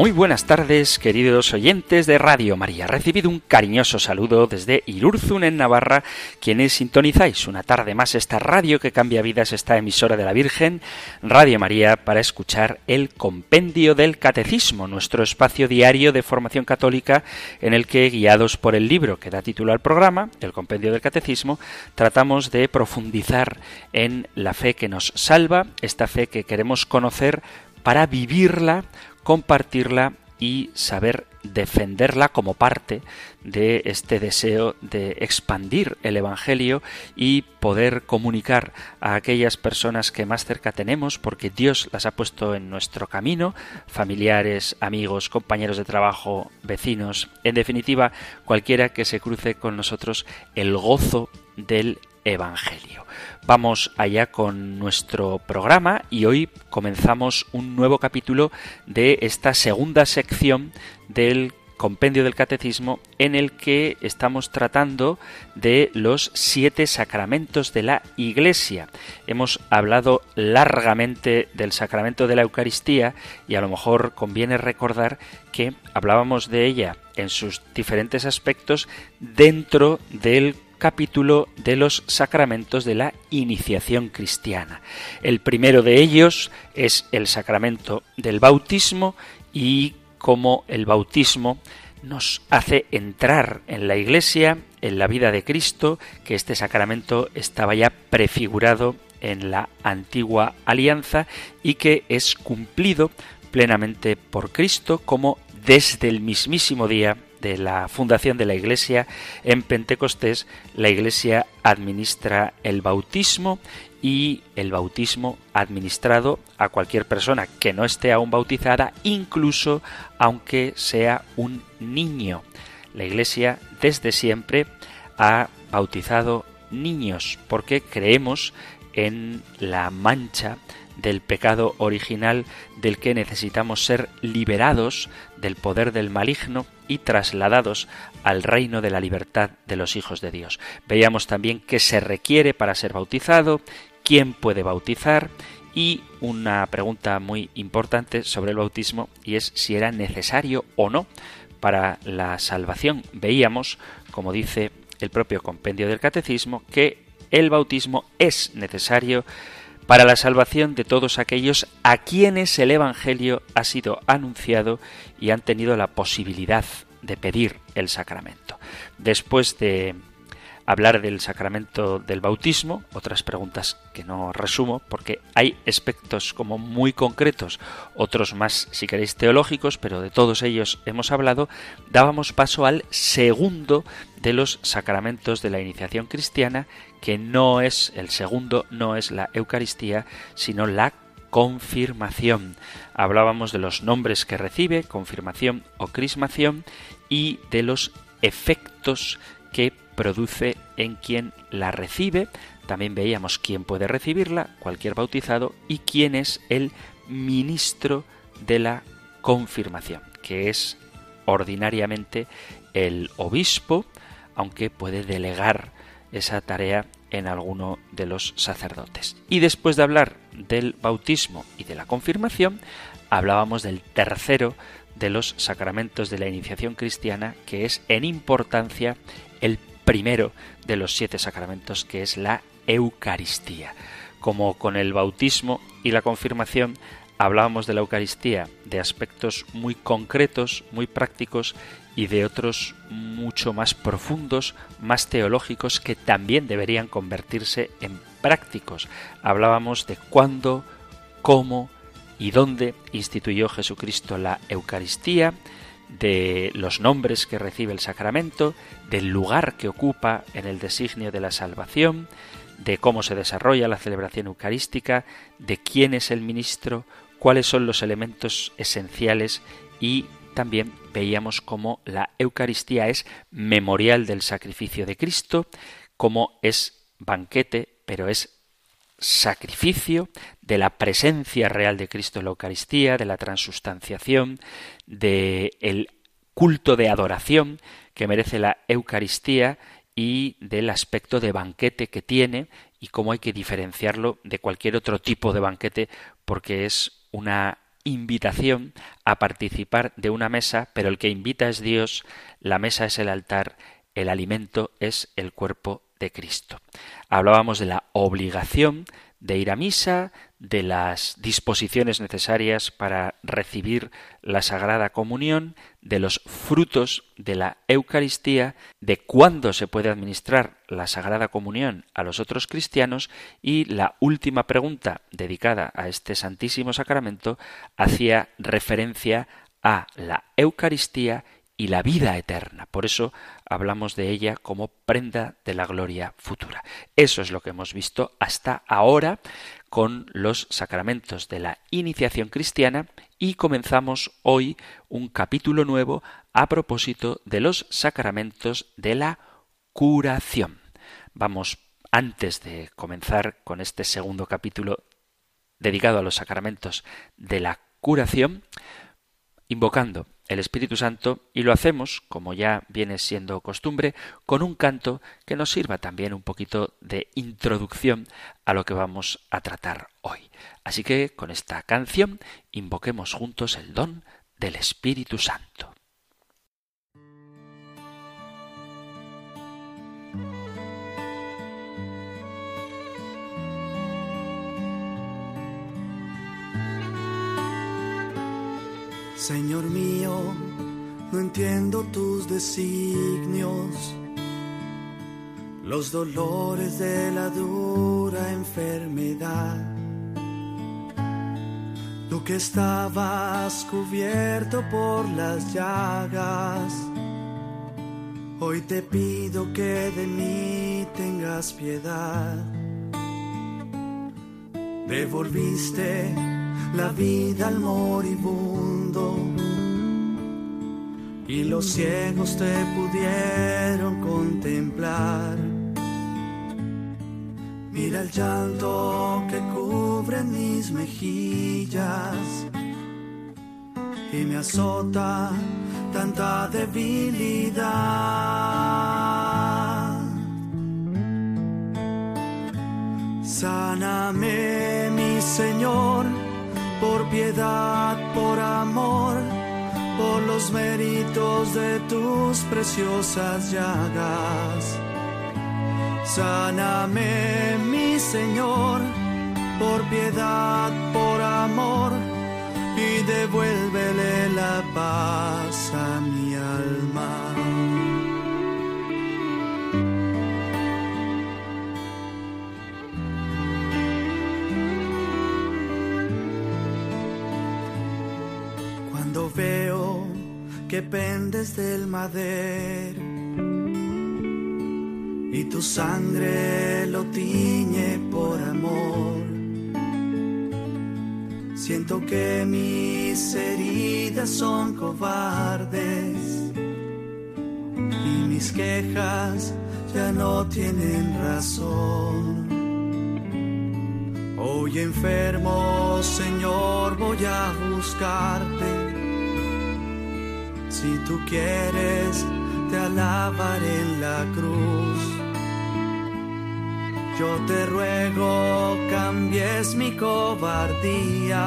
Muy buenas tardes, queridos oyentes de Radio María. Recibido un cariñoso saludo desde Irurzun, en Navarra, quienes sintonizáis una tarde más esta radio que cambia vidas, esta emisora de la Virgen, Radio María, para escuchar el Compendio del Catecismo, nuestro espacio diario de formación católica en el que, guiados por el libro que da título al programa, el Compendio del Catecismo, tratamos de profundizar en la fe que nos salva, esta fe que queremos conocer para vivirla compartirla y saber defenderla como parte de este deseo de expandir el Evangelio y poder comunicar a aquellas personas que más cerca tenemos, porque Dios las ha puesto en nuestro camino, familiares, amigos, compañeros de trabajo, vecinos, en definitiva, cualquiera que se cruce con nosotros el gozo del Evangelio. Vamos allá con nuestro programa y hoy comenzamos un nuevo capítulo de esta segunda sección del compendio del catecismo en el que estamos tratando de los siete sacramentos de la Iglesia. Hemos hablado largamente del sacramento de la Eucaristía y a lo mejor conviene recordar que hablábamos de ella en sus diferentes aspectos dentro del capítulo de los sacramentos de la iniciación cristiana. El primero de ellos es el sacramento del bautismo y cómo el bautismo nos hace entrar en la Iglesia, en la vida de Cristo, que este sacramento estaba ya prefigurado en la antigua alianza y que es cumplido plenamente por Cristo como desde el mismísimo día de la fundación de la Iglesia en Pentecostés, la Iglesia administra el bautismo y el bautismo administrado a cualquier persona que no esté aún bautizada, incluso aunque sea un niño. La Iglesia desde siempre ha bautizado niños porque creemos en la mancha del pecado original del que necesitamos ser liberados del poder del maligno y trasladados al reino de la libertad de los hijos de Dios. Veíamos también qué se requiere para ser bautizado, quién puede bautizar y una pregunta muy importante sobre el bautismo y es si era necesario o no para la salvación. Veíamos, como dice el propio compendio del catecismo, que el bautismo es necesario para la salvación de todos aquellos a quienes el Evangelio ha sido anunciado y han tenido la posibilidad de pedir el sacramento. Después de hablar del sacramento del bautismo, otras preguntas que no resumo porque hay aspectos como muy concretos, otros más si queréis teológicos, pero de todos ellos hemos hablado, dábamos paso al segundo de los sacramentos de la iniciación cristiana, que no es el segundo, no es la Eucaristía, sino la confirmación. Hablábamos de los nombres que recibe, confirmación o crismación, y de los efectos que produce en quien la recibe. También veíamos quién puede recibirla, cualquier bautizado, y quién es el ministro de la confirmación, que es ordinariamente el obispo, aunque puede delegar esa tarea en alguno de los sacerdotes. Y después de hablar del bautismo y de la confirmación, hablábamos del tercero de los sacramentos de la iniciación cristiana, que es en importancia el primero de los siete sacramentos, que es la Eucaristía. Como con el bautismo y la confirmación hablábamos de la Eucaristía de aspectos muy concretos, muy prácticos y de otros mucho más profundos, más teológicos, que también deberían convertirse en prácticos. Hablábamos de cuándo, cómo y dónde instituyó Jesucristo la Eucaristía, de los nombres que recibe el sacramento, del lugar que ocupa en el designio de la salvación, de cómo se desarrolla la celebración eucarística, de quién es el ministro, cuáles son los elementos esenciales y también veíamos cómo la Eucaristía es memorial del sacrificio de Cristo, cómo es banquete, pero es sacrificio de la presencia real de Cristo en la Eucaristía, de la transustanciación, de el culto de adoración que merece la Eucaristía y del aspecto de banquete que tiene y cómo hay que diferenciarlo de cualquier otro tipo de banquete porque es una invitación a participar de una mesa, pero el que invita es Dios, la mesa es el altar, el alimento es el cuerpo de Cristo. Hablábamos de la obligación de ir a misa, de las disposiciones necesarias para recibir la Sagrada Comunión, de los frutos de la Eucaristía, de cuándo se puede administrar la Sagrada Comunión a los otros cristianos y la última pregunta dedicada a este Santísimo Sacramento hacía referencia a la Eucaristía y la vida eterna. Por eso hablamos de ella como prenda de la gloria futura. Eso es lo que hemos visto hasta ahora con los sacramentos de la iniciación cristiana y comenzamos hoy un capítulo nuevo a propósito de los sacramentos de la curación. Vamos, antes de comenzar con este segundo capítulo dedicado a los sacramentos de la curación, invocando el Espíritu Santo y lo hacemos, como ya viene siendo costumbre, con un canto que nos sirva también un poquito de introducción a lo que vamos a tratar hoy. Así que con esta canción invoquemos juntos el don del Espíritu Santo. Señor mío, no entiendo tus designios, los dolores de la dura enfermedad. Tú que estabas cubierto por las llagas, hoy te pido que de mí tengas piedad. Devolviste la vida al moribundo y los ciegos te pudieron contemplar. Mira el llanto que cubre mis mejillas y me azota tanta debilidad. Sáname, mi Señor por piedad, por amor, por los méritos de tus preciosas llagas. Sáname, mi Señor, por piedad, por amor, y devuélvele la paz a mi alma. Veo que pendes del madero y tu sangre lo tiñe por amor. Siento que mis heridas son cobardes y mis quejas ya no tienen razón. Hoy enfermo, Señor, voy a buscarte si tú quieres, te alabaré en la cruz. Yo te ruego, cambies mi cobardía.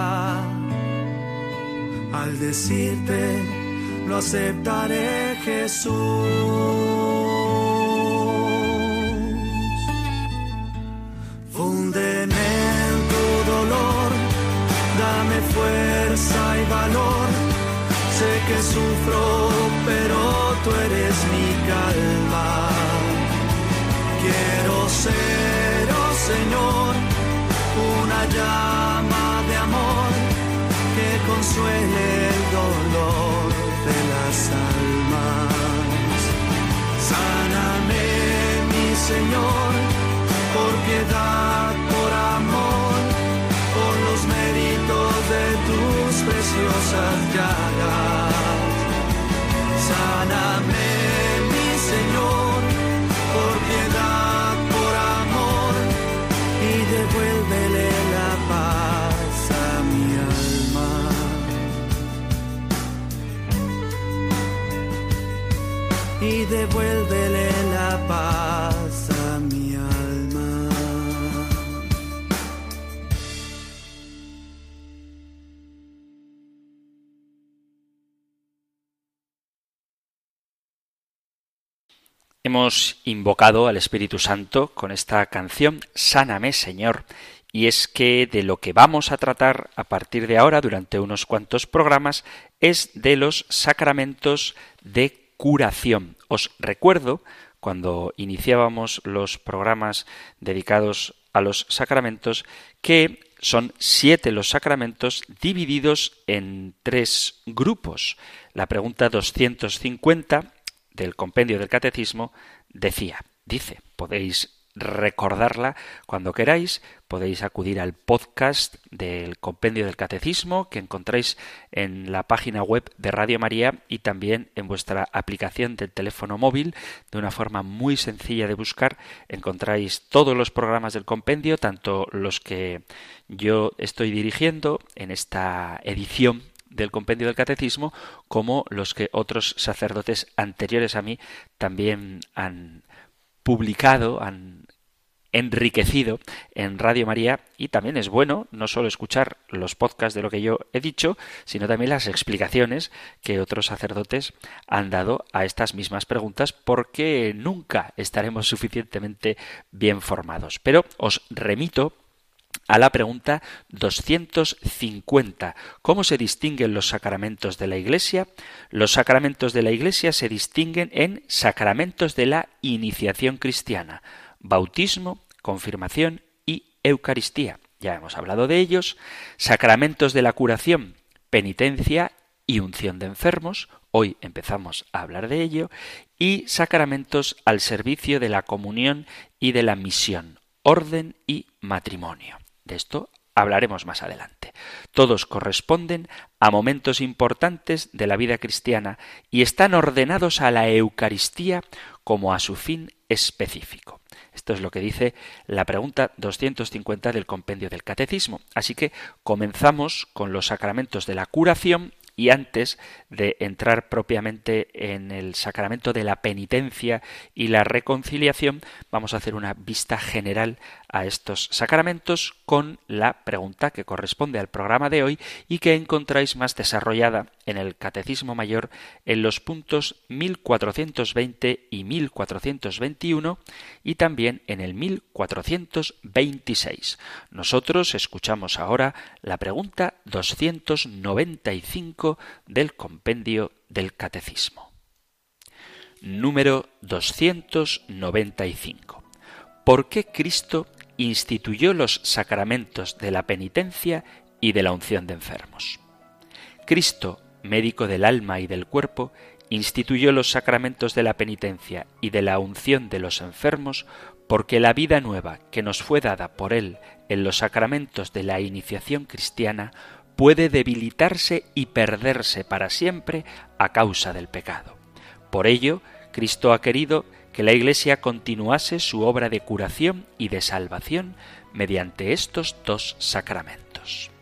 Al decirte, lo aceptaré Jesús. Fúndeme en tu dolor, dame fuerza y valor sé que sufro, pero tú eres mi calma. Quiero ser, oh Señor, una llama de amor que consuele el dolor de las almas. Sáname, mi Señor, por piedad, por amor, por los méritos de tus preciosas llagas. Sáname, mi Señor, por piedad, por amor, y devuélvele la paz a mi alma. y devuélvele Hemos invocado al Espíritu Santo con esta canción Sáname Señor y es que de lo que vamos a tratar a partir de ahora durante unos cuantos programas es de los sacramentos de curación. Os recuerdo cuando iniciábamos los programas dedicados a los sacramentos que son siete los sacramentos divididos en tres grupos. La pregunta 250 del compendio del catecismo decía, dice, podéis recordarla cuando queráis. Podéis acudir al podcast del Compendio del Catecismo que encontráis en la página web de Radio María y también en vuestra aplicación del teléfono móvil. De una forma muy sencilla de buscar encontráis todos los programas del compendio, tanto los que yo estoy dirigiendo en esta edición del compendio del catecismo como los que otros sacerdotes anteriores a mí también han publicado, han enriquecido en Radio María y también es bueno no solo escuchar los podcasts de lo que yo he dicho, sino también las explicaciones que otros sacerdotes han dado a estas mismas preguntas porque nunca estaremos suficientemente bien formados. Pero os remito a la pregunta 250. ¿Cómo se distinguen los sacramentos de la Iglesia? Los sacramentos de la Iglesia se distinguen en sacramentos de la iniciación cristiana, bautismo, confirmación y Eucaristía. Ya hemos hablado de ellos. Sacramentos de la curación, penitencia y unción de enfermos. Hoy empezamos a hablar de ello. Y sacramentos al servicio de la comunión y de la misión, orden y matrimonio. De esto hablaremos más adelante. Todos corresponden a momentos importantes de la vida cristiana y están ordenados a la Eucaristía como a su fin específico. Esto es lo que dice la pregunta 250 del compendio del Catecismo. Así que comenzamos con los sacramentos de la curación y antes de entrar propiamente en el sacramento de la penitencia y la reconciliación, vamos a hacer una vista general a estos sacramentos con la pregunta que corresponde al programa de hoy y que encontráis más desarrollada en el Catecismo Mayor en los puntos 1420 y 1421 y también en el 1426. Nosotros escuchamos ahora la pregunta 295 del compendio del Catecismo. Número 295. ¿Por qué Cristo instituyó los sacramentos de la penitencia y de la unción de enfermos. Cristo, médico del alma y del cuerpo, instituyó los sacramentos de la penitencia y de la unción de los enfermos porque la vida nueva que nos fue dada por Él en los sacramentos de la iniciación cristiana puede debilitarse y perderse para siempre a causa del pecado. Por ello, Cristo ha querido que la Iglesia continuase su obra de curación y de salvación mediante estos dos sacramentos.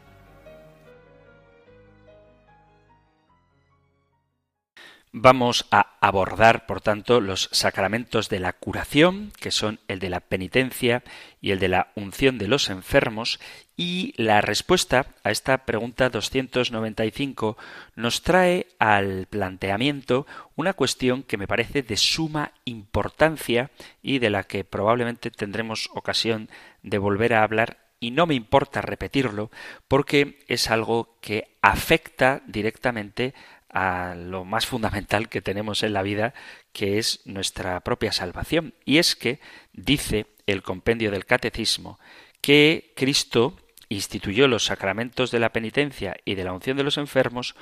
Vamos a abordar, por tanto, los sacramentos de la curación, que son el de la penitencia y el de la unción de los enfermos, y la respuesta a esta pregunta 295 nos trae al planteamiento una cuestión que me parece de suma importancia y de la que probablemente tendremos ocasión de volver a hablar y no me importa repetirlo porque es algo que afecta directamente a lo más fundamental que tenemos en la vida, que es nuestra propia salvación. Y es que dice el compendio del catecismo que Cristo instituyó los sacramentos de la penitencia y de la unción de los enfermos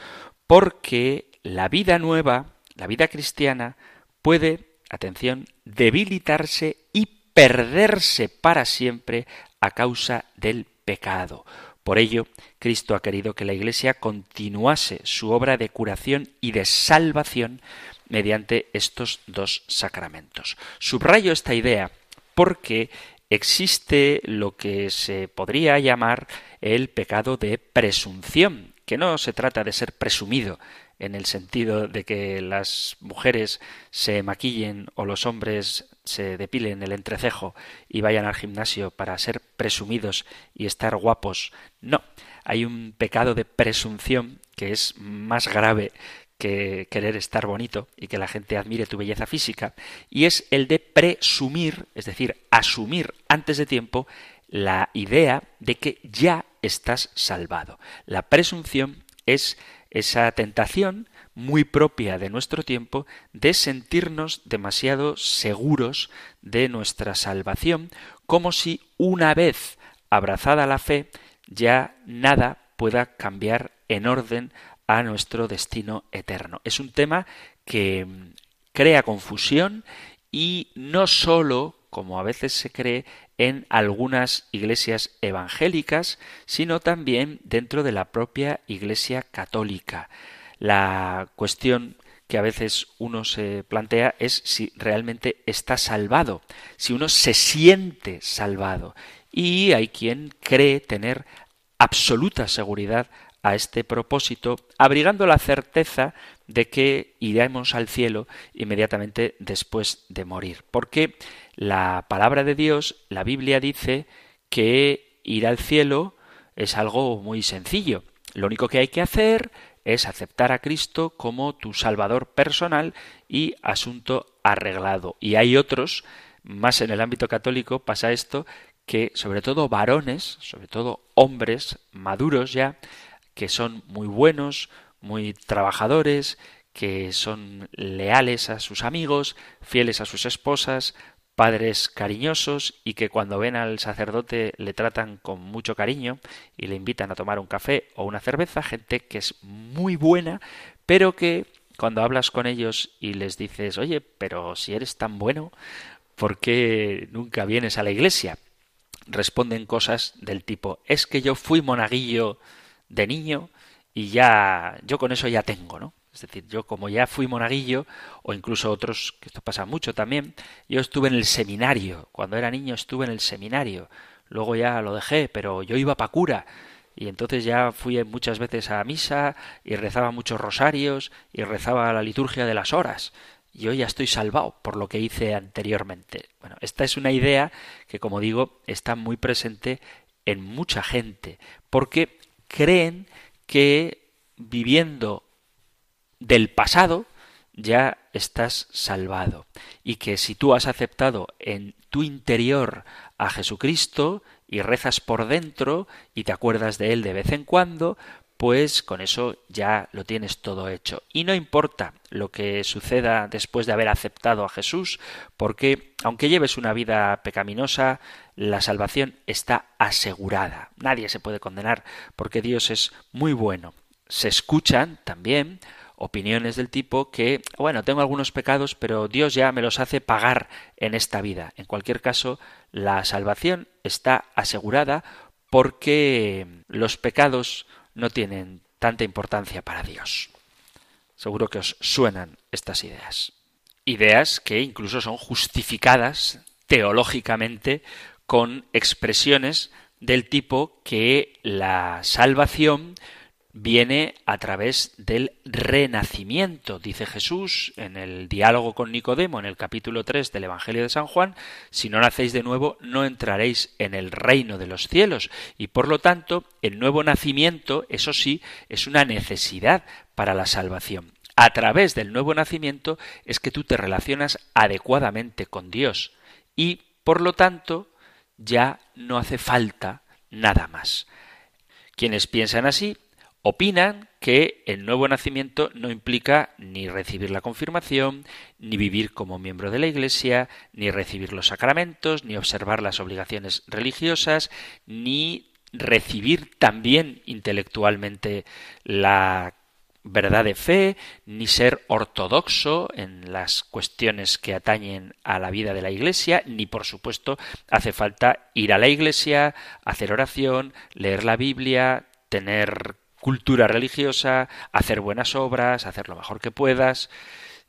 porque la vida nueva, la vida cristiana, puede, atención, debilitarse y perderse para siempre a causa del pecado. Por ello, Cristo ha querido que la Iglesia continuase su obra de curación y de salvación mediante estos dos sacramentos. Subrayo esta idea porque existe lo que se podría llamar el pecado de presunción, que no se trata de ser presumido en el sentido de que las mujeres se maquillen o los hombres se depilen el entrecejo y vayan al gimnasio para ser presumidos y estar guapos. No, hay un pecado de presunción que es más grave que querer estar bonito y que la gente admire tu belleza física, y es el de presumir, es decir, asumir antes de tiempo la idea de que ya estás salvado. La presunción es esa tentación muy propia de nuestro tiempo de sentirnos demasiado seguros de nuestra salvación, como si una vez abrazada la fe ya nada pueda cambiar en orden a nuestro destino eterno. Es un tema que mm, crea confusión y no sólo, como a veces se cree, en algunas iglesias evangélicas, sino también dentro de la propia Iglesia católica. La cuestión que a veces uno se plantea es si realmente está salvado, si uno se siente salvado. Y hay quien cree tener absoluta seguridad a este propósito, abrigando la certeza de que iremos al cielo inmediatamente después de morir. Porque la palabra de Dios, la Biblia dice que ir al cielo es algo muy sencillo. Lo único que hay que hacer es aceptar a Cristo como tu Salvador personal y asunto arreglado. Y hay otros, más en el ámbito católico pasa esto, que sobre todo varones, sobre todo hombres maduros ya, que son muy buenos, muy trabajadores, que son leales a sus amigos, fieles a sus esposas, padres cariñosos y que cuando ven al sacerdote le tratan con mucho cariño y le invitan a tomar un café o una cerveza, gente que es muy buena, pero que cuando hablas con ellos y les dices, oye, pero si eres tan bueno, ¿por qué nunca vienes a la iglesia? Responden cosas del tipo, es que yo fui monaguillo de niño y ya yo con eso ya tengo, ¿no? Es decir, yo como ya fui monaguillo, o incluso otros, que esto pasa mucho también, yo estuve en el seminario, cuando era niño estuve en el seminario, luego ya lo dejé, pero yo iba para cura, y entonces ya fui muchas veces a misa y rezaba muchos rosarios y rezaba la liturgia de las horas. Yo ya estoy salvado por lo que hice anteriormente. Bueno, esta es una idea que, como digo, está muy presente en mucha gente, porque creen que viviendo del pasado ya estás salvado y que si tú has aceptado en tu interior a Jesucristo y rezas por dentro y te acuerdas de él de vez en cuando, pues con eso ya lo tienes todo hecho. Y no importa lo que suceda después de haber aceptado a Jesús, porque aunque lleves una vida pecaminosa, la salvación está asegurada. Nadie se puede condenar porque Dios es muy bueno. Se escuchan también opiniones del tipo que, bueno, tengo algunos pecados, pero Dios ya me los hace pagar en esta vida. En cualquier caso, la salvación está asegurada porque los pecados no tienen tanta importancia para Dios. Seguro que os suenan estas ideas. Ideas que incluso son justificadas teológicamente con expresiones del tipo que la salvación viene a través del renacimiento. Dice Jesús en el diálogo con Nicodemo en el capítulo 3 del Evangelio de San Juan, si no nacéis de nuevo no entraréis en el reino de los cielos. Y por lo tanto, el nuevo nacimiento, eso sí, es una necesidad para la salvación. A través del nuevo nacimiento es que tú te relacionas adecuadamente con Dios y, por lo tanto, ya no hace falta nada más. Quienes piensan así opinan que el nuevo nacimiento no implica ni recibir la confirmación, ni vivir como miembro de la Iglesia, ni recibir los sacramentos, ni observar las obligaciones religiosas, ni recibir también intelectualmente la verdad de fe, ni ser ortodoxo en las cuestiones que atañen a la vida de la Iglesia, ni por supuesto hace falta ir a la Iglesia, hacer oración, leer la Biblia, tener cultura religiosa, hacer buenas obras, hacer lo mejor que puedas.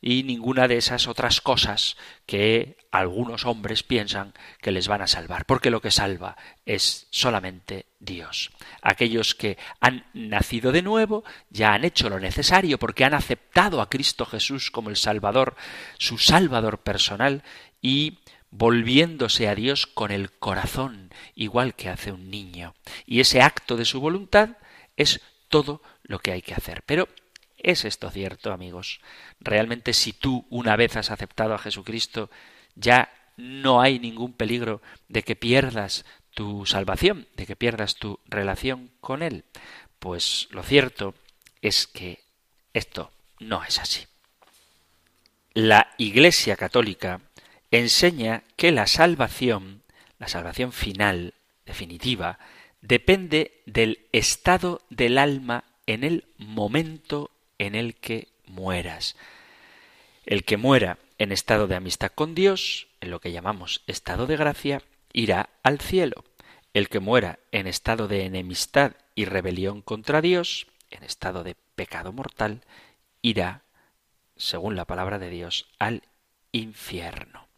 y ninguna de esas otras cosas que algunos hombres piensan que les van a salvar, porque lo que salva es solamente Dios. Aquellos que han nacido de nuevo ya han hecho lo necesario porque han aceptado a Cristo Jesús como el Salvador, su Salvador personal, y volviéndose a Dios con el corazón, igual que hace un niño. Y ese acto de su voluntad es todo lo que hay que hacer. Pero ¿es esto cierto, amigos? Realmente si tú una vez has aceptado a Jesucristo, ya no hay ningún peligro de que pierdas tu salvación, de que pierdas tu relación con Él. Pues lo cierto es que esto no es así. La Iglesia Católica enseña que la salvación, la salvación final, definitiva, depende del estado del alma en el momento en el que mueras. El que muera en estado de amistad con Dios, en lo que llamamos estado de gracia, irá al cielo. El que muera en estado de enemistad y rebelión contra Dios, en estado de pecado mortal, irá, según la palabra de Dios, al infierno.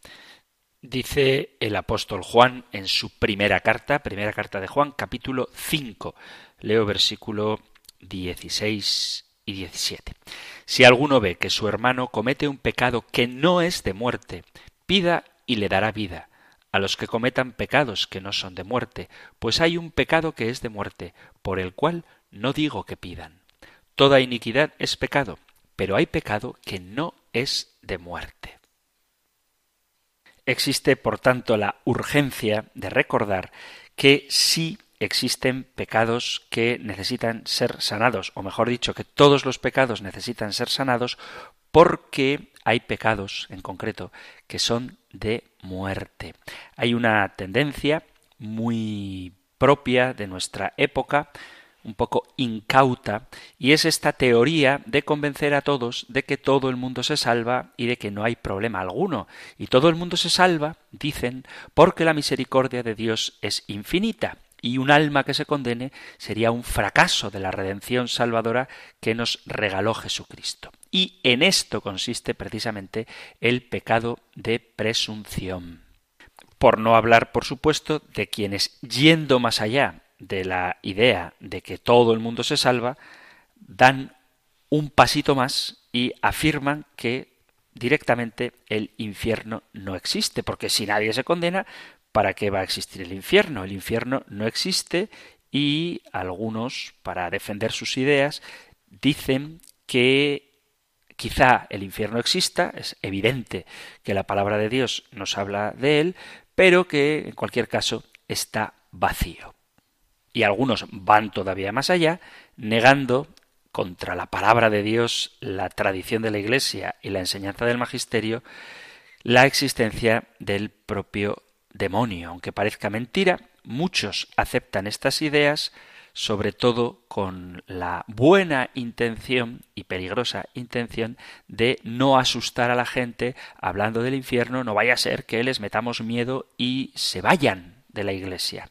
Dice el apóstol Juan en su primera carta, primera carta de Juan, capítulo 5. Leo versículo 16 y 17. Si alguno ve que su hermano comete un pecado que no es de muerte, pida y le dará vida a los que cometan pecados que no son de muerte, pues hay un pecado que es de muerte, por el cual no digo que pidan. Toda iniquidad es pecado, pero hay pecado que no es de muerte. Existe, por tanto, la urgencia de recordar que sí existen pecados que necesitan ser sanados, o mejor dicho, que todos los pecados necesitan ser sanados porque hay pecados en concreto que son de muerte. Hay una tendencia muy propia de nuestra época un poco incauta, y es esta teoría de convencer a todos de que todo el mundo se salva y de que no hay problema alguno. Y todo el mundo se salva, dicen, porque la misericordia de Dios es infinita, y un alma que se condene sería un fracaso de la redención salvadora que nos regaló Jesucristo. Y en esto consiste precisamente el pecado de presunción. Por no hablar, por supuesto, de quienes, yendo más allá de la idea de que todo el mundo se salva, dan un pasito más y afirman que directamente el infierno no existe, porque si nadie se condena, ¿para qué va a existir el infierno? El infierno no existe y algunos, para defender sus ideas, dicen que quizá el infierno exista, es evidente que la palabra de Dios nos habla de él, pero que en cualquier caso está vacío y algunos van todavía más allá, negando contra la palabra de Dios, la tradición de la Iglesia y la enseñanza del magisterio, la existencia del propio demonio. Aunque parezca mentira, muchos aceptan estas ideas, sobre todo con la buena intención y peligrosa intención de no asustar a la gente hablando del infierno, no vaya a ser que les metamos miedo y se vayan de la Iglesia.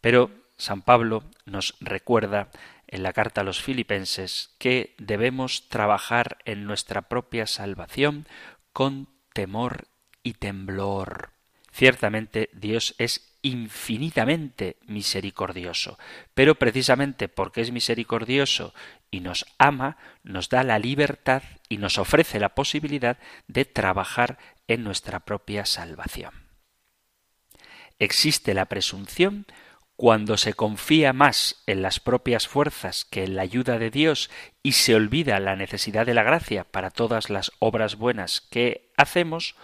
Pero San Pablo nos recuerda en la carta a los filipenses que debemos trabajar en nuestra propia salvación con temor y temblor. Ciertamente Dios es infinitamente misericordioso, pero precisamente porque es misericordioso y nos ama, nos da la libertad y nos ofrece la posibilidad de trabajar en nuestra propia salvación. Existe la presunción cuando se confía más en las propias fuerzas que en la ayuda de Dios y se olvida la necesidad de la gracia para todas las obras buenas que hacemos,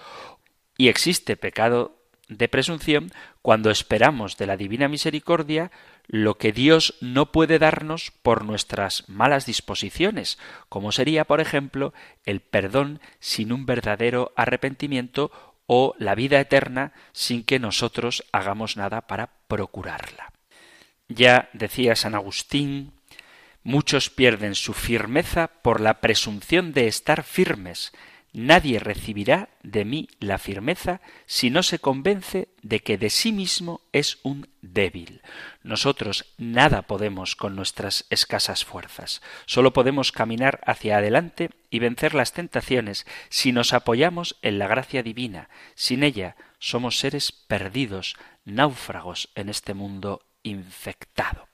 y existe pecado de presunción cuando esperamos de la divina misericordia lo que Dios no puede darnos por nuestras malas disposiciones, como sería, por ejemplo, el perdón sin un verdadero arrepentimiento o la vida eterna sin que nosotros hagamos nada para procurarla. Ya decía San Agustín, muchos pierden su firmeza por la presunción de estar firmes. Nadie recibirá de mí la firmeza si no se convence de que de sí mismo es un débil. Nosotros nada podemos con nuestras escasas fuerzas. Solo podemos caminar hacia adelante y vencer las tentaciones si nos apoyamos en la gracia divina. Sin ella somos seres perdidos, náufragos en este mundo infectado.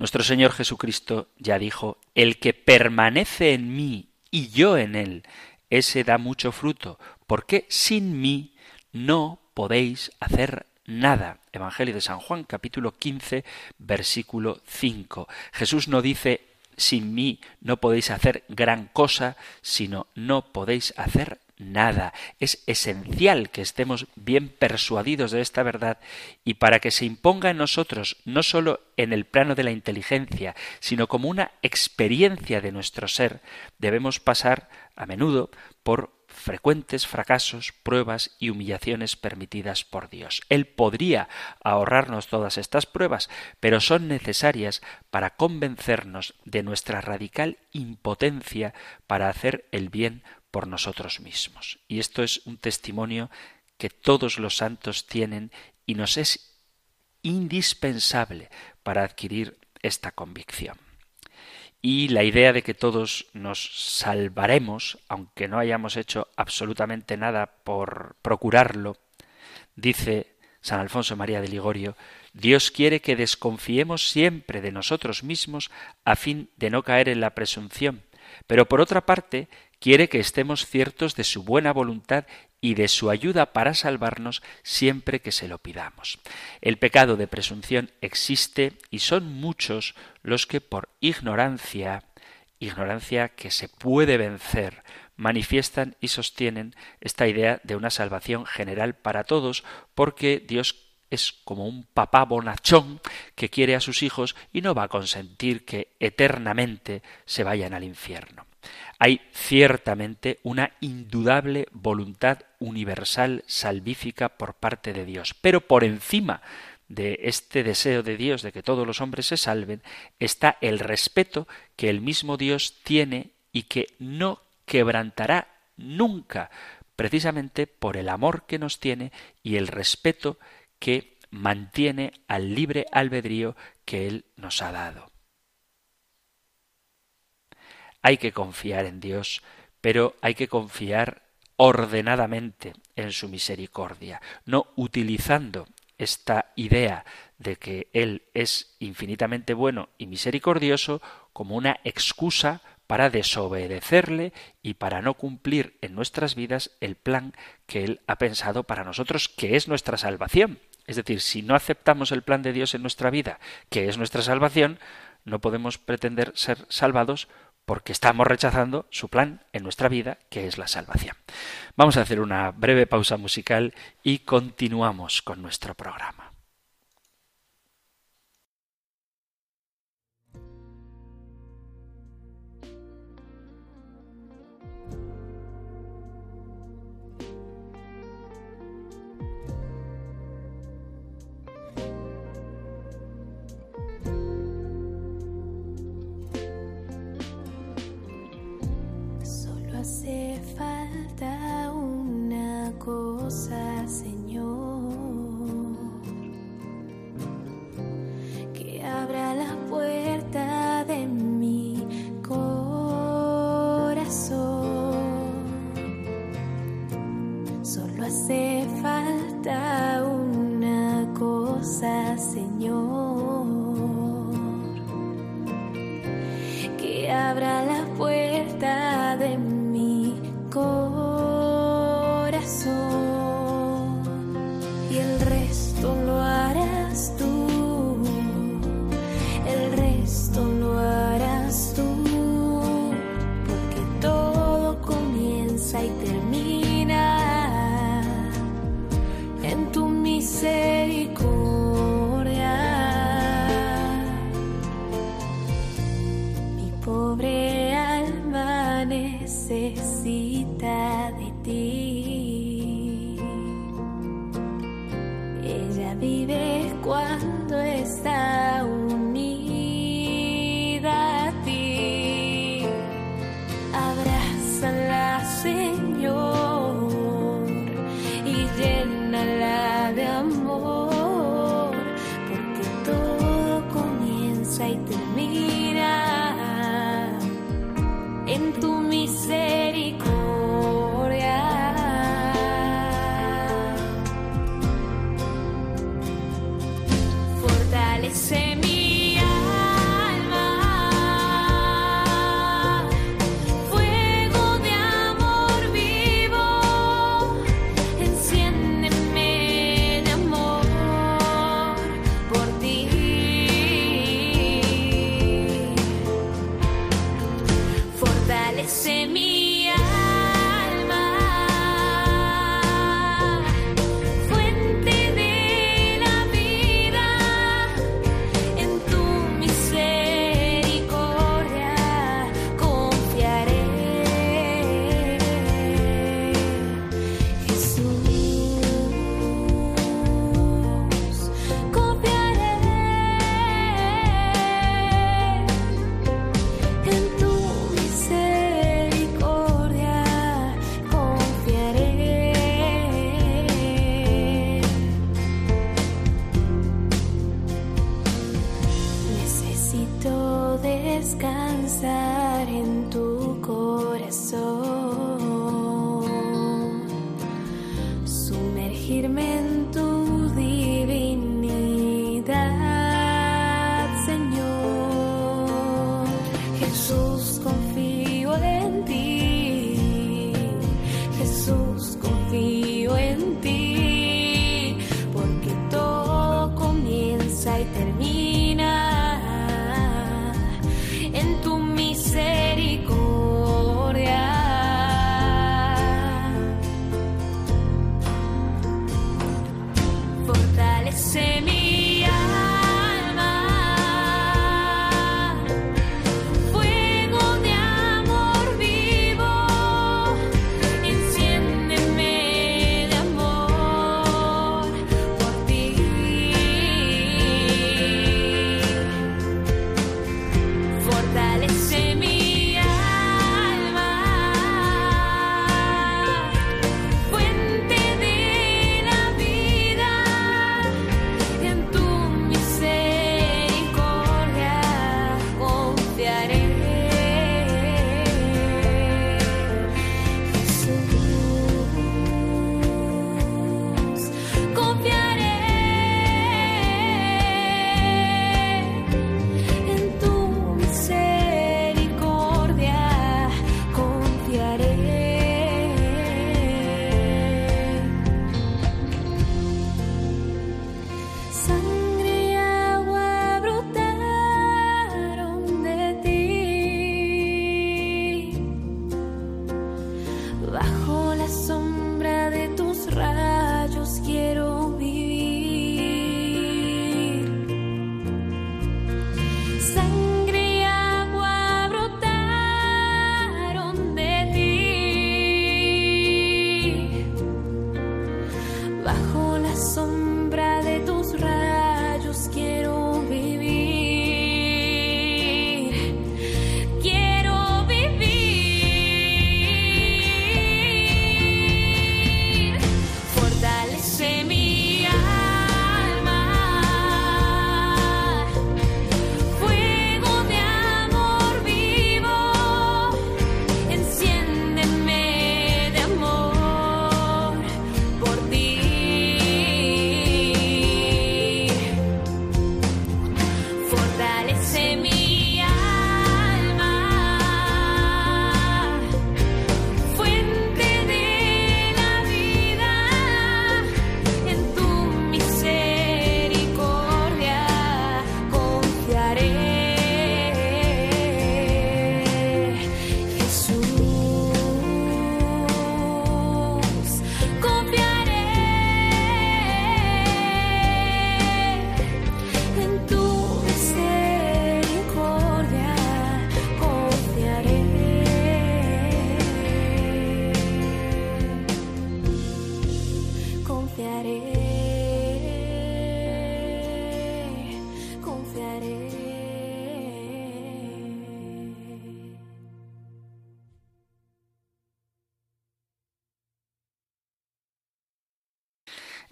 Nuestro Señor Jesucristo ya dijo, El que permanece en mí y yo en él, ese da mucho fruto, porque sin mí no podéis hacer nada. Evangelio de San Juan capítulo 15 versículo 5. Jesús no dice sin mí no podéis hacer gran cosa, sino no podéis hacer nada. Es esencial que estemos bien persuadidos de esta verdad y para que se imponga en nosotros, no sólo en el plano de la inteligencia, sino como una experiencia de nuestro ser, debemos pasar a menudo por frecuentes fracasos, pruebas y humillaciones permitidas por Dios. Él podría ahorrarnos todas estas pruebas, pero son necesarias para convencernos de nuestra radical impotencia para hacer el bien por nosotros mismos. Y esto es un testimonio que todos los santos tienen y nos es indispensable para adquirir esta convicción. Y la idea de que todos nos salvaremos, aunque no hayamos hecho absolutamente nada por procurarlo, dice San Alfonso María de Ligorio, Dios quiere que desconfiemos siempre de nosotros mismos a fin de no caer en la presunción, pero por otra parte quiere que estemos ciertos de su buena voluntad y de su ayuda para salvarnos siempre que se lo pidamos. El pecado de presunción existe y son muchos los que por ignorancia, ignorancia que se puede vencer, manifiestan y sostienen esta idea de una salvación general para todos, porque Dios es como un papá bonachón que quiere a sus hijos y no va a consentir que eternamente se vayan al infierno. Hay ciertamente una indudable voluntad universal salvífica por parte de Dios, pero por encima de este deseo de Dios de que todos los hombres se salven está el respeto que el mismo Dios tiene y que no quebrantará nunca, precisamente por el amor que nos tiene y el respeto que mantiene al libre albedrío que Él nos ha dado. Hay que confiar en Dios, pero hay que confiar ordenadamente en su misericordia, no utilizando esta idea de que Él es infinitamente bueno y misericordioso como una excusa para desobedecerle y para no cumplir en nuestras vidas el plan que Él ha pensado para nosotros, que es nuestra salvación. Es decir, si no aceptamos el plan de Dios en nuestra vida, que es nuestra salvación, no podemos pretender ser salvados porque estamos rechazando su plan en nuestra vida, que es la salvación. Vamos a hacer una breve pausa musical y continuamos con nuestro programa.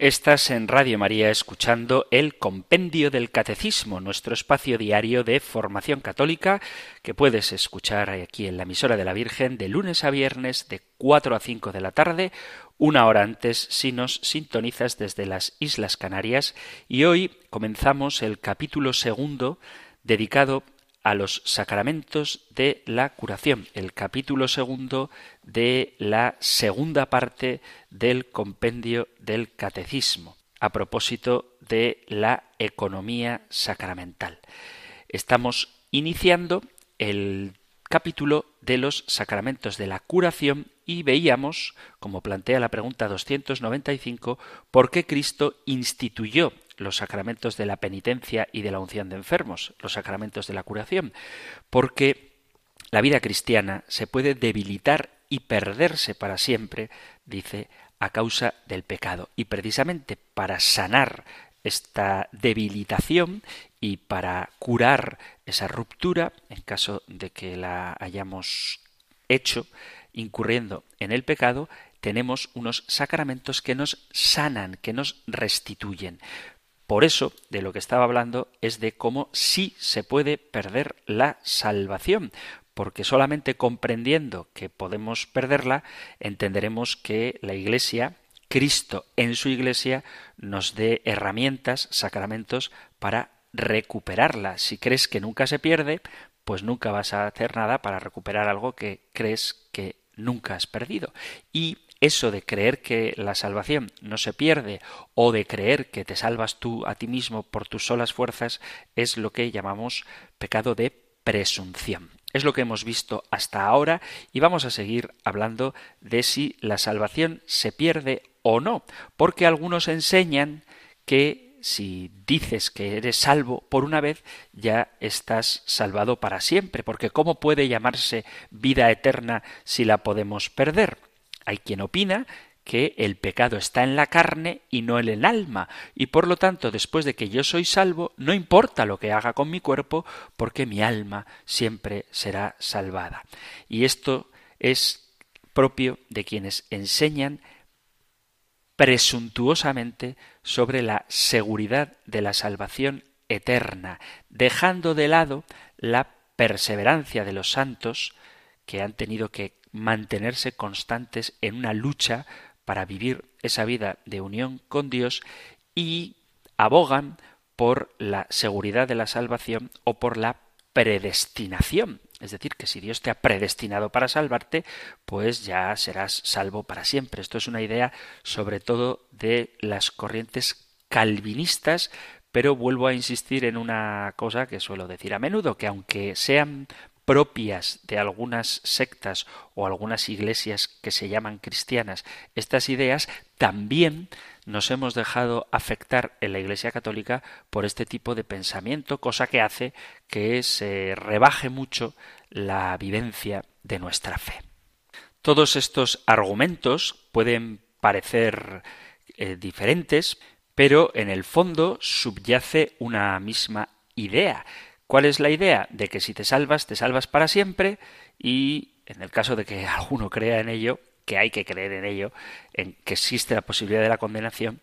Estás en Radio María escuchando el Compendio del Catecismo, nuestro espacio diario de formación católica que puedes escuchar aquí en la emisora de la Virgen de lunes a viernes de 4 a 5 de la tarde, una hora antes si nos sintonizas desde las Islas Canarias. Y hoy comenzamos el capítulo segundo dedicado a los sacramentos de la curación, el capítulo segundo de la segunda parte del compendio del catecismo, a propósito de la economía sacramental. Estamos iniciando el capítulo de los sacramentos de la curación y veíamos, como plantea la pregunta 295, por qué Cristo instituyó los sacramentos de la penitencia y de la unción de enfermos, los sacramentos de la curación, porque la vida cristiana se puede debilitar y perderse para siempre, dice, a causa del pecado. Y precisamente para sanar esta debilitación y para curar esa ruptura, en caso de que la hayamos hecho incurriendo en el pecado, tenemos unos sacramentos que nos sanan, que nos restituyen. Por eso, de lo que estaba hablando es de cómo sí se puede perder la salvación, porque solamente comprendiendo que podemos perderla, entenderemos que la Iglesia, Cristo en su Iglesia, nos dé herramientas, sacramentos para recuperarla. Si crees que nunca se pierde, pues nunca vas a hacer nada para recuperar algo que crees que nunca has perdido. Y eso de creer que la salvación no se pierde o de creer que te salvas tú a ti mismo por tus solas fuerzas es lo que llamamos pecado de presunción. Es lo que hemos visto hasta ahora y vamos a seguir hablando de si la salvación se pierde o no, porque algunos enseñan que si dices que eres salvo por una vez, ya estás salvado para siempre, porque ¿cómo puede llamarse vida eterna si la podemos perder? Hay quien opina que el pecado está en la carne y no en el alma, y por lo tanto, después de que yo soy salvo, no importa lo que haga con mi cuerpo, porque mi alma siempre será salvada. Y esto es propio de quienes enseñan presuntuosamente sobre la seguridad de la salvación eterna, dejando de lado la perseverancia de los santos que han tenido que mantenerse constantes en una lucha para vivir esa vida de unión con Dios y abogan por la seguridad de la salvación o por la predestinación. Es decir, que si Dios te ha predestinado para salvarte, pues ya serás salvo para siempre. Esto es una idea sobre todo de las corrientes calvinistas, pero vuelvo a insistir en una cosa que suelo decir a menudo, que aunque sean propias de algunas sectas o algunas iglesias que se llaman cristianas, estas ideas también nos hemos dejado afectar en la Iglesia Católica por este tipo de pensamiento, cosa que hace que se rebaje mucho la vivencia de nuestra fe. Todos estos argumentos pueden parecer eh, diferentes, pero en el fondo subyace una misma idea, ¿Cuál es la idea? De que si te salvas, te salvas para siempre y en el caso de que alguno crea en ello, que hay que creer en ello, en que existe la posibilidad de la condenación,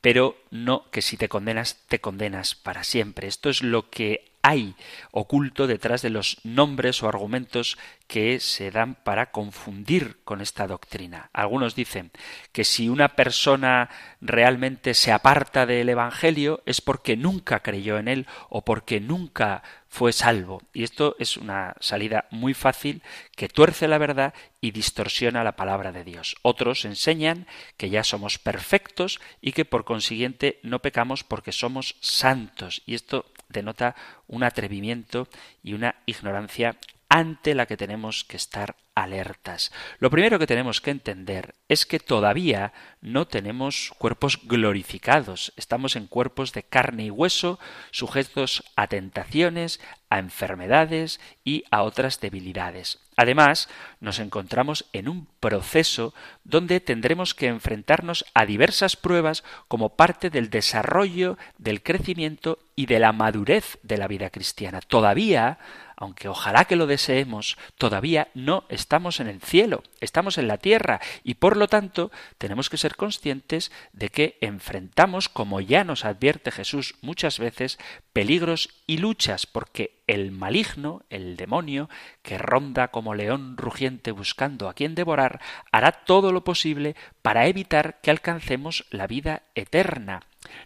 pero no que si te condenas, te condenas para siempre. Esto es lo que hay oculto detrás de los nombres o argumentos que se dan para confundir con esta doctrina. Algunos dicen que si una persona realmente se aparta del Evangelio es porque nunca creyó en él o porque nunca fue salvo. Y esto es una salida muy fácil que tuerce la verdad y distorsiona la palabra de Dios. Otros enseñan que ya somos perfectos y que por consiguiente no pecamos porque somos santos. Y esto denota un atrevimiento y una ignorancia ante la que tenemos que estar alertas. Lo primero que tenemos que entender es que todavía no tenemos cuerpos glorificados, estamos en cuerpos de carne y hueso, sujetos a tentaciones, a enfermedades y a otras debilidades. Además, nos encontramos en un proceso donde tendremos que enfrentarnos a diversas pruebas como parte del desarrollo, del crecimiento y de la madurez de la vida cristiana. Todavía aunque ojalá que lo deseemos, todavía no estamos en el cielo, estamos en la tierra y por lo tanto tenemos que ser conscientes de que enfrentamos, como ya nos advierte Jesús muchas veces, peligros y luchas, porque el maligno, el demonio, que ronda como león rugiente buscando a quien devorar, hará todo lo posible para evitar que alcancemos la vida eterna.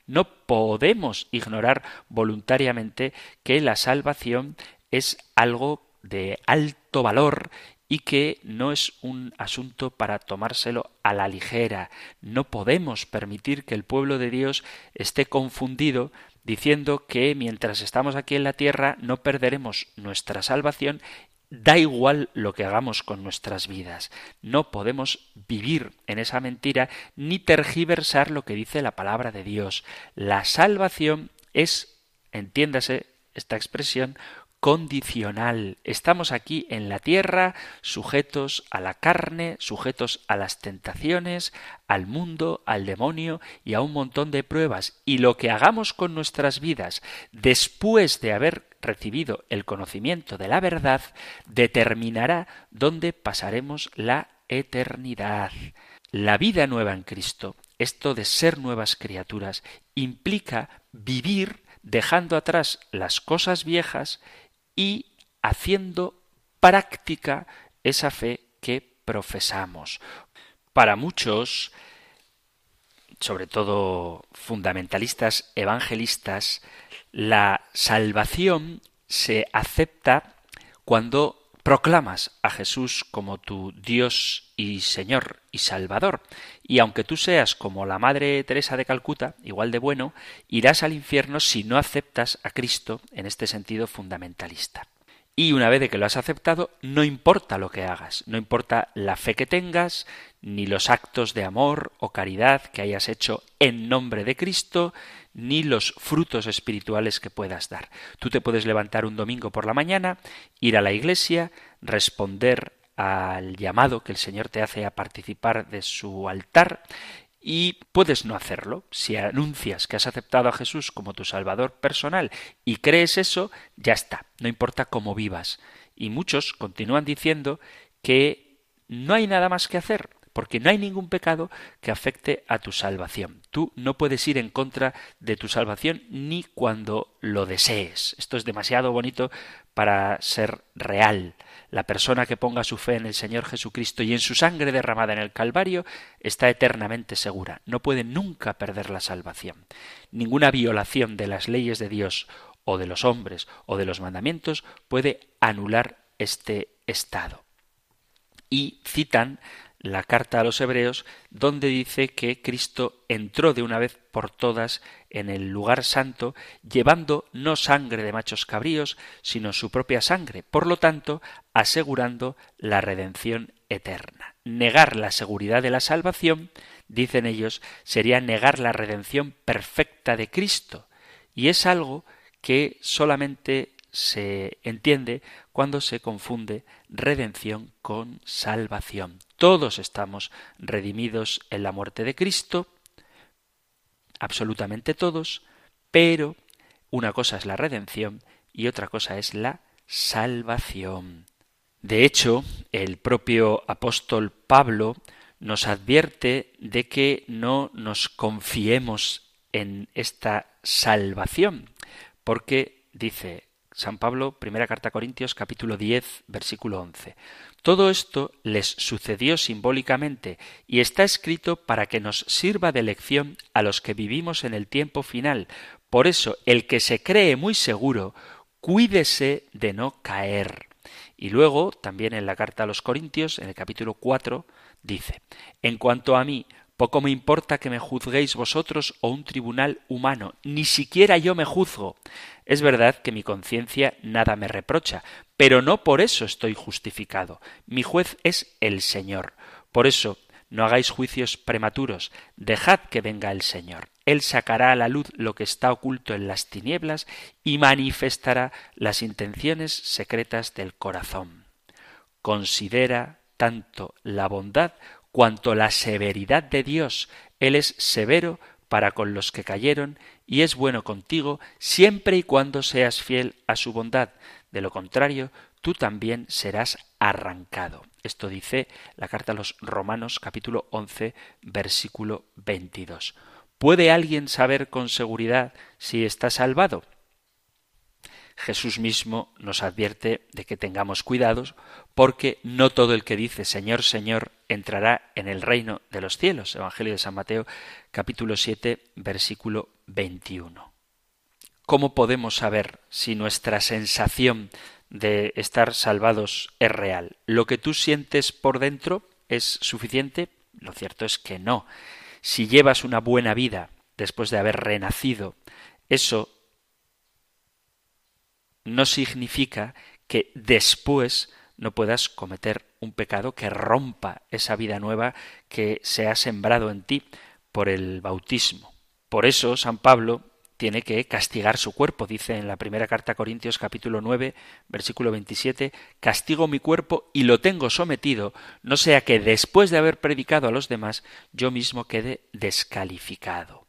No podemos ignorar voluntariamente que la salvación es algo de alto valor y que no es un asunto para tomárselo a la ligera. No podemos permitir que el pueblo de Dios esté confundido diciendo que mientras estamos aquí en la tierra no perderemos nuestra salvación Da igual lo que hagamos con nuestras vidas. No podemos vivir en esa mentira ni tergiversar lo que dice la palabra de Dios. La salvación es, entiéndase esta expresión, condicional. Estamos aquí en la tierra sujetos a la carne, sujetos a las tentaciones, al mundo, al demonio y a un montón de pruebas. Y lo que hagamos con nuestras vidas después de haber recibido el conocimiento de la verdad determinará dónde pasaremos la eternidad. La vida nueva en Cristo esto de ser nuevas criaturas implica vivir dejando atrás las cosas viejas y haciendo práctica esa fe que profesamos. Para muchos, sobre todo fundamentalistas evangelistas, la salvación se acepta cuando proclamas a Jesús como tu Dios y Señor y Salvador, y aunque tú seas como la Madre Teresa de Calcuta, igual de bueno, irás al infierno si no aceptas a Cristo en este sentido fundamentalista. Y una vez de que lo has aceptado, no importa lo que hagas, no importa la fe que tengas, ni los actos de amor o caridad que hayas hecho en nombre de Cristo, ni los frutos espirituales que puedas dar. Tú te puedes levantar un domingo por la mañana, ir a la iglesia, responder al llamado que el Señor te hace a participar de su altar y puedes no hacerlo. Si anuncias que has aceptado a Jesús como tu Salvador personal y crees eso, ya está, no importa cómo vivas. Y muchos continúan diciendo que no hay nada más que hacer, porque no hay ningún pecado que afecte a tu salvación. Tú no puedes ir en contra de tu salvación ni cuando lo desees. Esto es demasiado bonito para ser real. La persona que ponga su fe en el Señor Jesucristo y en su sangre derramada en el Calvario está eternamente segura. No puede nunca perder la salvación. Ninguna violación de las leyes de Dios o de los hombres o de los mandamientos puede anular este estado. Y citan la carta a los hebreos, donde dice que Cristo entró de una vez por todas en el lugar santo, llevando no sangre de machos cabríos, sino su propia sangre, por lo tanto, asegurando la redención eterna. Negar la seguridad de la salvación, dicen ellos, sería negar la redención perfecta de Cristo, y es algo que solamente se entiende cuando se confunde redención con salvación. Todos estamos redimidos en la muerte de Cristo, absolutamente todos, pero una cosa es la redención y otra cosa es la salvación. De hecho, el propio apóstol Pablo nos advierte de que no nos confiemos en esta salvación, porque dice San Pablo, primera carta a Corintios, capítulo 10, versículo 11. Todo esto les sucedió simbólicamente y está escrito para que nos sirva de lección a los que vivimos en el tiempo final. Por eso, el que se cree muy seguro, cuídese de no caer. Y luego, también en la carta a los Corintios, en el capítulo 4, dice, En cuanto a mí, poco me importa que me juzguéis vosotros o un tribunal humano, ni siquiera yo me juzgo. Es verdad que mi conciencia nada me reprocha, pero no por eso estoy justificado. Mi juez es el Señor. Por eso, no hagáis juicios prematuros, dejad que venga el Señor. Él sacará a la luz lo que está oculto en las tinieblas y manifestará las intenciones secretas del corazón. Considera tanto la bondad cuanto la severidad de Dios. Él es severo para con los que cayeron y es bueno contigo siempre y cuando seas fiel a su bondad. De lo contrario, tú también serás arrancado. Esto dice la carta a los Romanos capítulo 11 versículo 22. ¿Puede alguien saber con seguridad si está salvado? Jesús mismo nos advierte de que tengamos cuidados porque no todo el que dice Señor, Señor entrará en el reino de los cielos. Evangelio de San Mateo capítulo 7 versículo 21. ¿Cómo podemos saber si nuestra sensación de estar salvados es real? ¿Lo que tú sientes por dentro es suficiente? Lo cierto es que no. Si llevas una buena vida después de haber renacido, eso no significa que después no puedas cometer un pecado que rompa esa vida nueva que se ha sembrado en ti por el bautismo. Por eso San Pablo tiene que castigar su cuerpo, dice en la primera carta a Corintios capítulo 9, versículo 27, castigo mi cuerpo y lo tengo sometido, no sea que después de haber predicado a los demás yo mismo quede descalificado.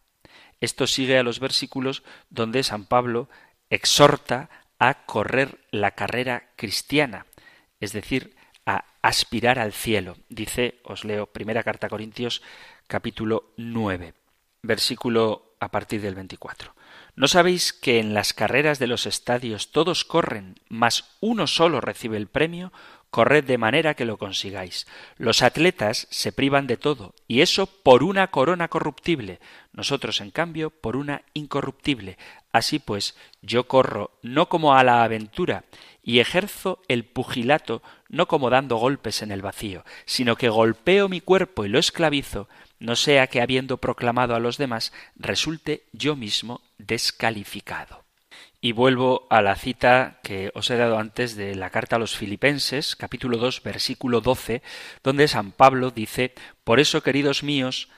Esto sigue a los versículos donde San Pablo exhorta a correr la carrera cristiana, es decir, a aspirar al cielo. Dice, os leo, primera carta a Corintios, capítulo 9, versículo a partir del 24. ¿No sabéis que en las carreras de los estadios todos corren, mas uno solo recibe el premio? Corred de manera que lo consigáis. Los atletas se privan de todo, y eso por una corona corruptible, nosotros en cambio por una incorruptible. Así pues, yo corro no como a la aventura, y ejerzo el pugilato no como dando golpes en el vacío, sino que golpeo mi cuerpo y lo esclavizo, no sea que habiendo proclamado a los demás, resulte yo mismo descalificado. Y vuelvo a la cita que os he dado antes de la carta a los Filipenses, capítulo 2, versículo 12, donde San Pablo dice, Por eso, queridos míos,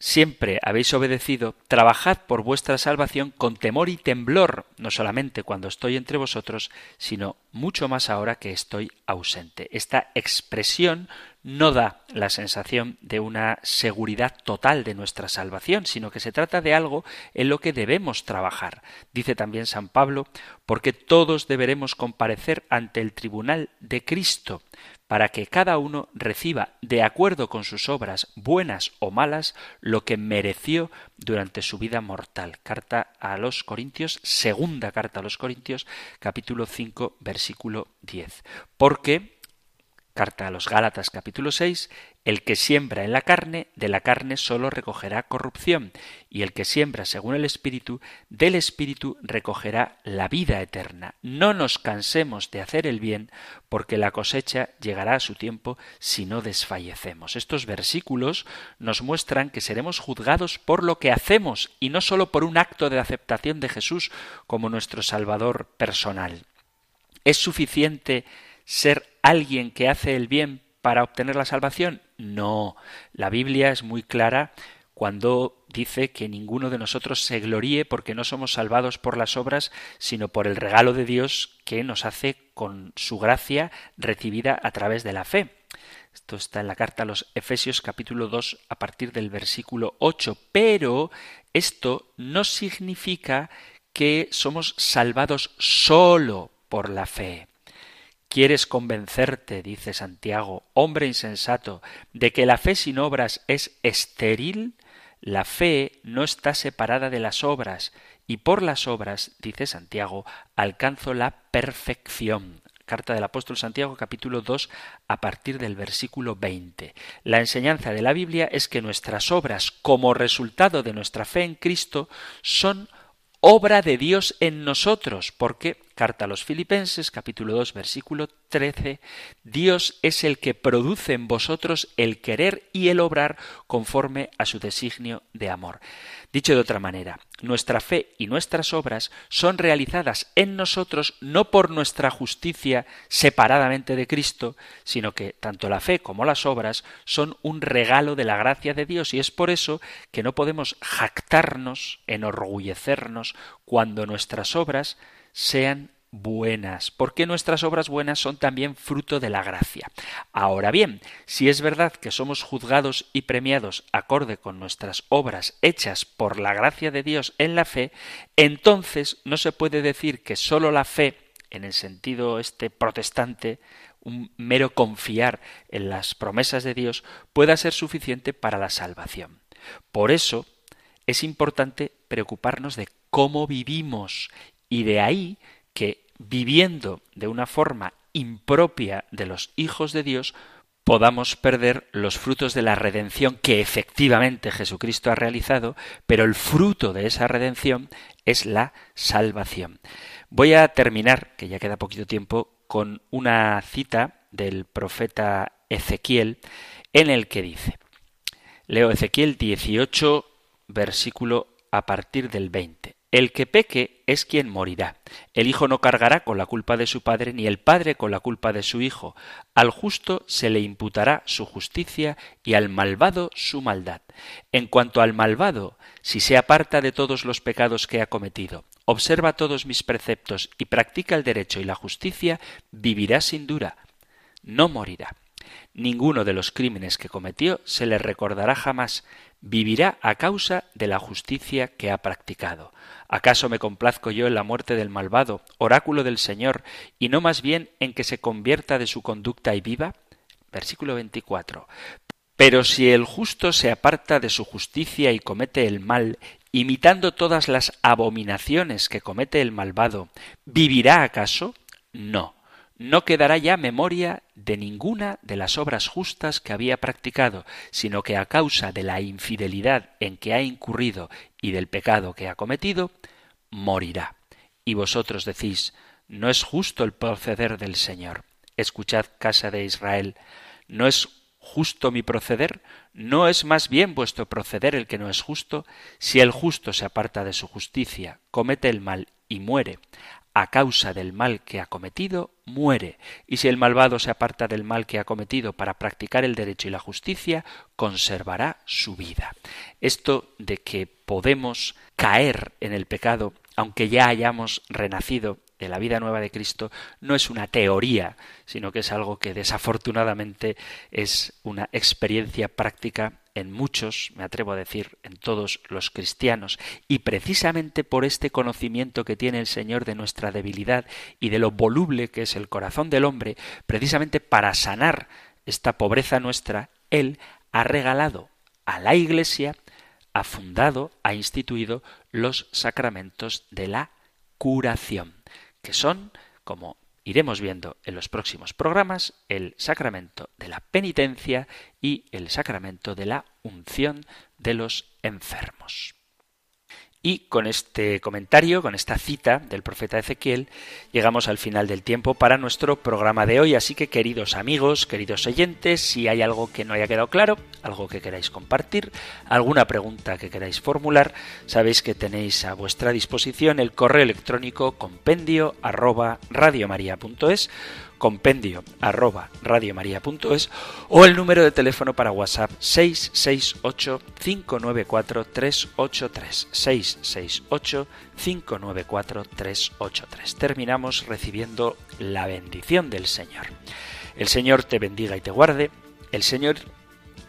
siempre habéis obedecido, trabajad por vuestra salvación con temor y temblor, no solamente cuando estoy entre vosotros, sino mucho más ahora que estoy ausente. Esta expresión no da la sensación de una seguridad total de nuestra salvación, sino que se trata de algo en lo que debemos trabajar. Dice también San Pablo, porque todos deberemos comparecer ante el tribunal de Cristo, para que cada uno reciba, de acuerdo con sus obras, buenas o malas, lo que mereció durante su vida mortal. Carta a los Corintios, segunda carta a los Corintios, capítulo 5, versículo 10. Porque Carta a los Gálatas capítulo 6, el que siembra en la carne, de la carne sólo recogerá corrupción, y el que siembra según el Espíritu, del Espíritu recogerá la vida eterna. No nos cansemos de hacer el bien, porque la cosecha llegará a su tiempo si no desfallecemos. Estos versículos nos muestran que seremos juzgados por lo que hacemos, y no sólo por un acto de aceptación de Jesús como nuestro Salvador personal. Es suficiente ser alguien que hace el bien para obtener la salvación? No. La Biblia es muy clara cuando dice que ninguno de nosotros se gloríe porque no somos salvados por las obras, sino por el regalo de Dios que nos hace con su gracia recibida a través de la fe. Esto está en la carta a los Efesios capítulo 2 a partir del versículo 8, pero esto no significa que somos salvados solo por la fe. ¿Quieres convencerte, dice Santiago, hombre insensato, de que la fe sin obras es estéril? La fe no está separada de las obras, y por las obras, dice Santiago, alcanzo la perfección. Carta del apóstol Santiago capítulo 2 a partir del versículo 20. La enseñanza de la Biblia es que nuestras obras, como resultado de nuestra fe en Cristo, son obra de Dios en nosotros, porque, carta a los Filipenses, capítulo 2, versículo 13, Dios es el que produce en vosotros el querer y el obrar conforme a su designio de amor. Dicho de otra manera, nuestra fe y nuestras obras son realizadas en nosotros no por nuestra justicia separadamente de Cristo, sino que tanto la fe como las obras son un regalo de la gracia de Dios y es por eso que no podemos jactarnos, enorgullecernos cuando nuestras obras sean buenas, porque nuestras obras buenas son también fruto de la gracia. Ahora bien, si es verdad que somos juzgados y premiados acorde con nuestras obras hechas por la gracia de Dios en la fe, entonces no se puede decir que sólo la fe, en el sentido este protestante, un mero confiar en las promesas de Dios, pueda ser suficiente para la salvación. Por eso es importante preocuparnos de cómo vivimos y de ahí que viviendo de una forma impropia de los hijos de Dios, podamos perder los frutos de la redención que efectivamente Jesucristo ha realizado, pero el fruto de esa redención es la salvación. Voy a terminar, que ya queda poquito tiempo, con una cita del profeta Ezequiel en el que dice, leo Ezequiel 18, versículo a partir del 20. El que peque es quien morirá. El hijo no cargará con la culpa de su padre, ni el padre con la culpa de su hijo. Al justo se le imputará su justicia y al malvado su maldad. En cuanto al malvado, si se aparta de todos los pecados que ha cometido, observa todos mis preceptos y practica el derecho y la justicia, vivirá sin dura, no morirá. Ninguno de los crímenes que cometió se le recordará jamás, vivirá a causa de la justicia que ha practicado. ¿Acaso me complazco yo en la muerte del malvado, oráculo del Señor, y no más bien en que se convierta de su conducta y viva? Versículo 24. Pero si el justo se aparta de su justicia y comete el mal, imitando todas las abominaciones que comete el malvado, ¿vivirá acaso? No. No quedará ya memoria de ninguna de las obras justas que había practicado, sino que a causa de la infidelidad en que ha incurrido y del pecado que ha cometido, morirá. Y vosotros decís, no es justo el proceder del Señor. Escuchad, casa de Israel, ¿no es justo mi proceder? ¿No es más bien vuestro proceder el que no es justo? Si el justo se aparta de su justicia, comete el mal y muere, a causa del mal que ha cometido, muere, y si el malvado se aparta del mal que ha cometido para practicar el derecho y la justicia, conservará su vida. Esto de que podemos caer en el pecado, aunque ya hayamos renacido, de la vida nueva de Cristo no es una teoría, sino que es algo que desafortunadamente es una experiencia práctica en muchos, me atrevo a decir, en todos los cristianos, y precisamente por este conocimiento que tiene el Señor de nuestra debilidad y de lo voluble que es el corazón del hombre, precisamente para sanar esta pobreza nuestra, Él ha regalado a la Iglesia, ha fundado, ha instituido los sacramentos de la curación que son, como iremos viendo en los próximos programas, el sacramento de la penitencia y el sacramento de la unción de los enfermos. Y con este comentario, con esta cita del profeta Ezequiel, llegamos al final del tiempo para nuestro programa de hoy. Así que, queridos amigos, queridos oyentes, si hay algo que no haya quedado claro, algo que queráis compartir, alguna pregunta que queráis formular, sabéis que tenéis a vuestra disposición el correo electrónico compendio compendio arroba radiomaria.es o el número de teléfono para WhatsApp 668 594 383 668 594 383. Terminamos recibiendo la bendición del Señor. El Señor te bendiga y te guarde. El Señor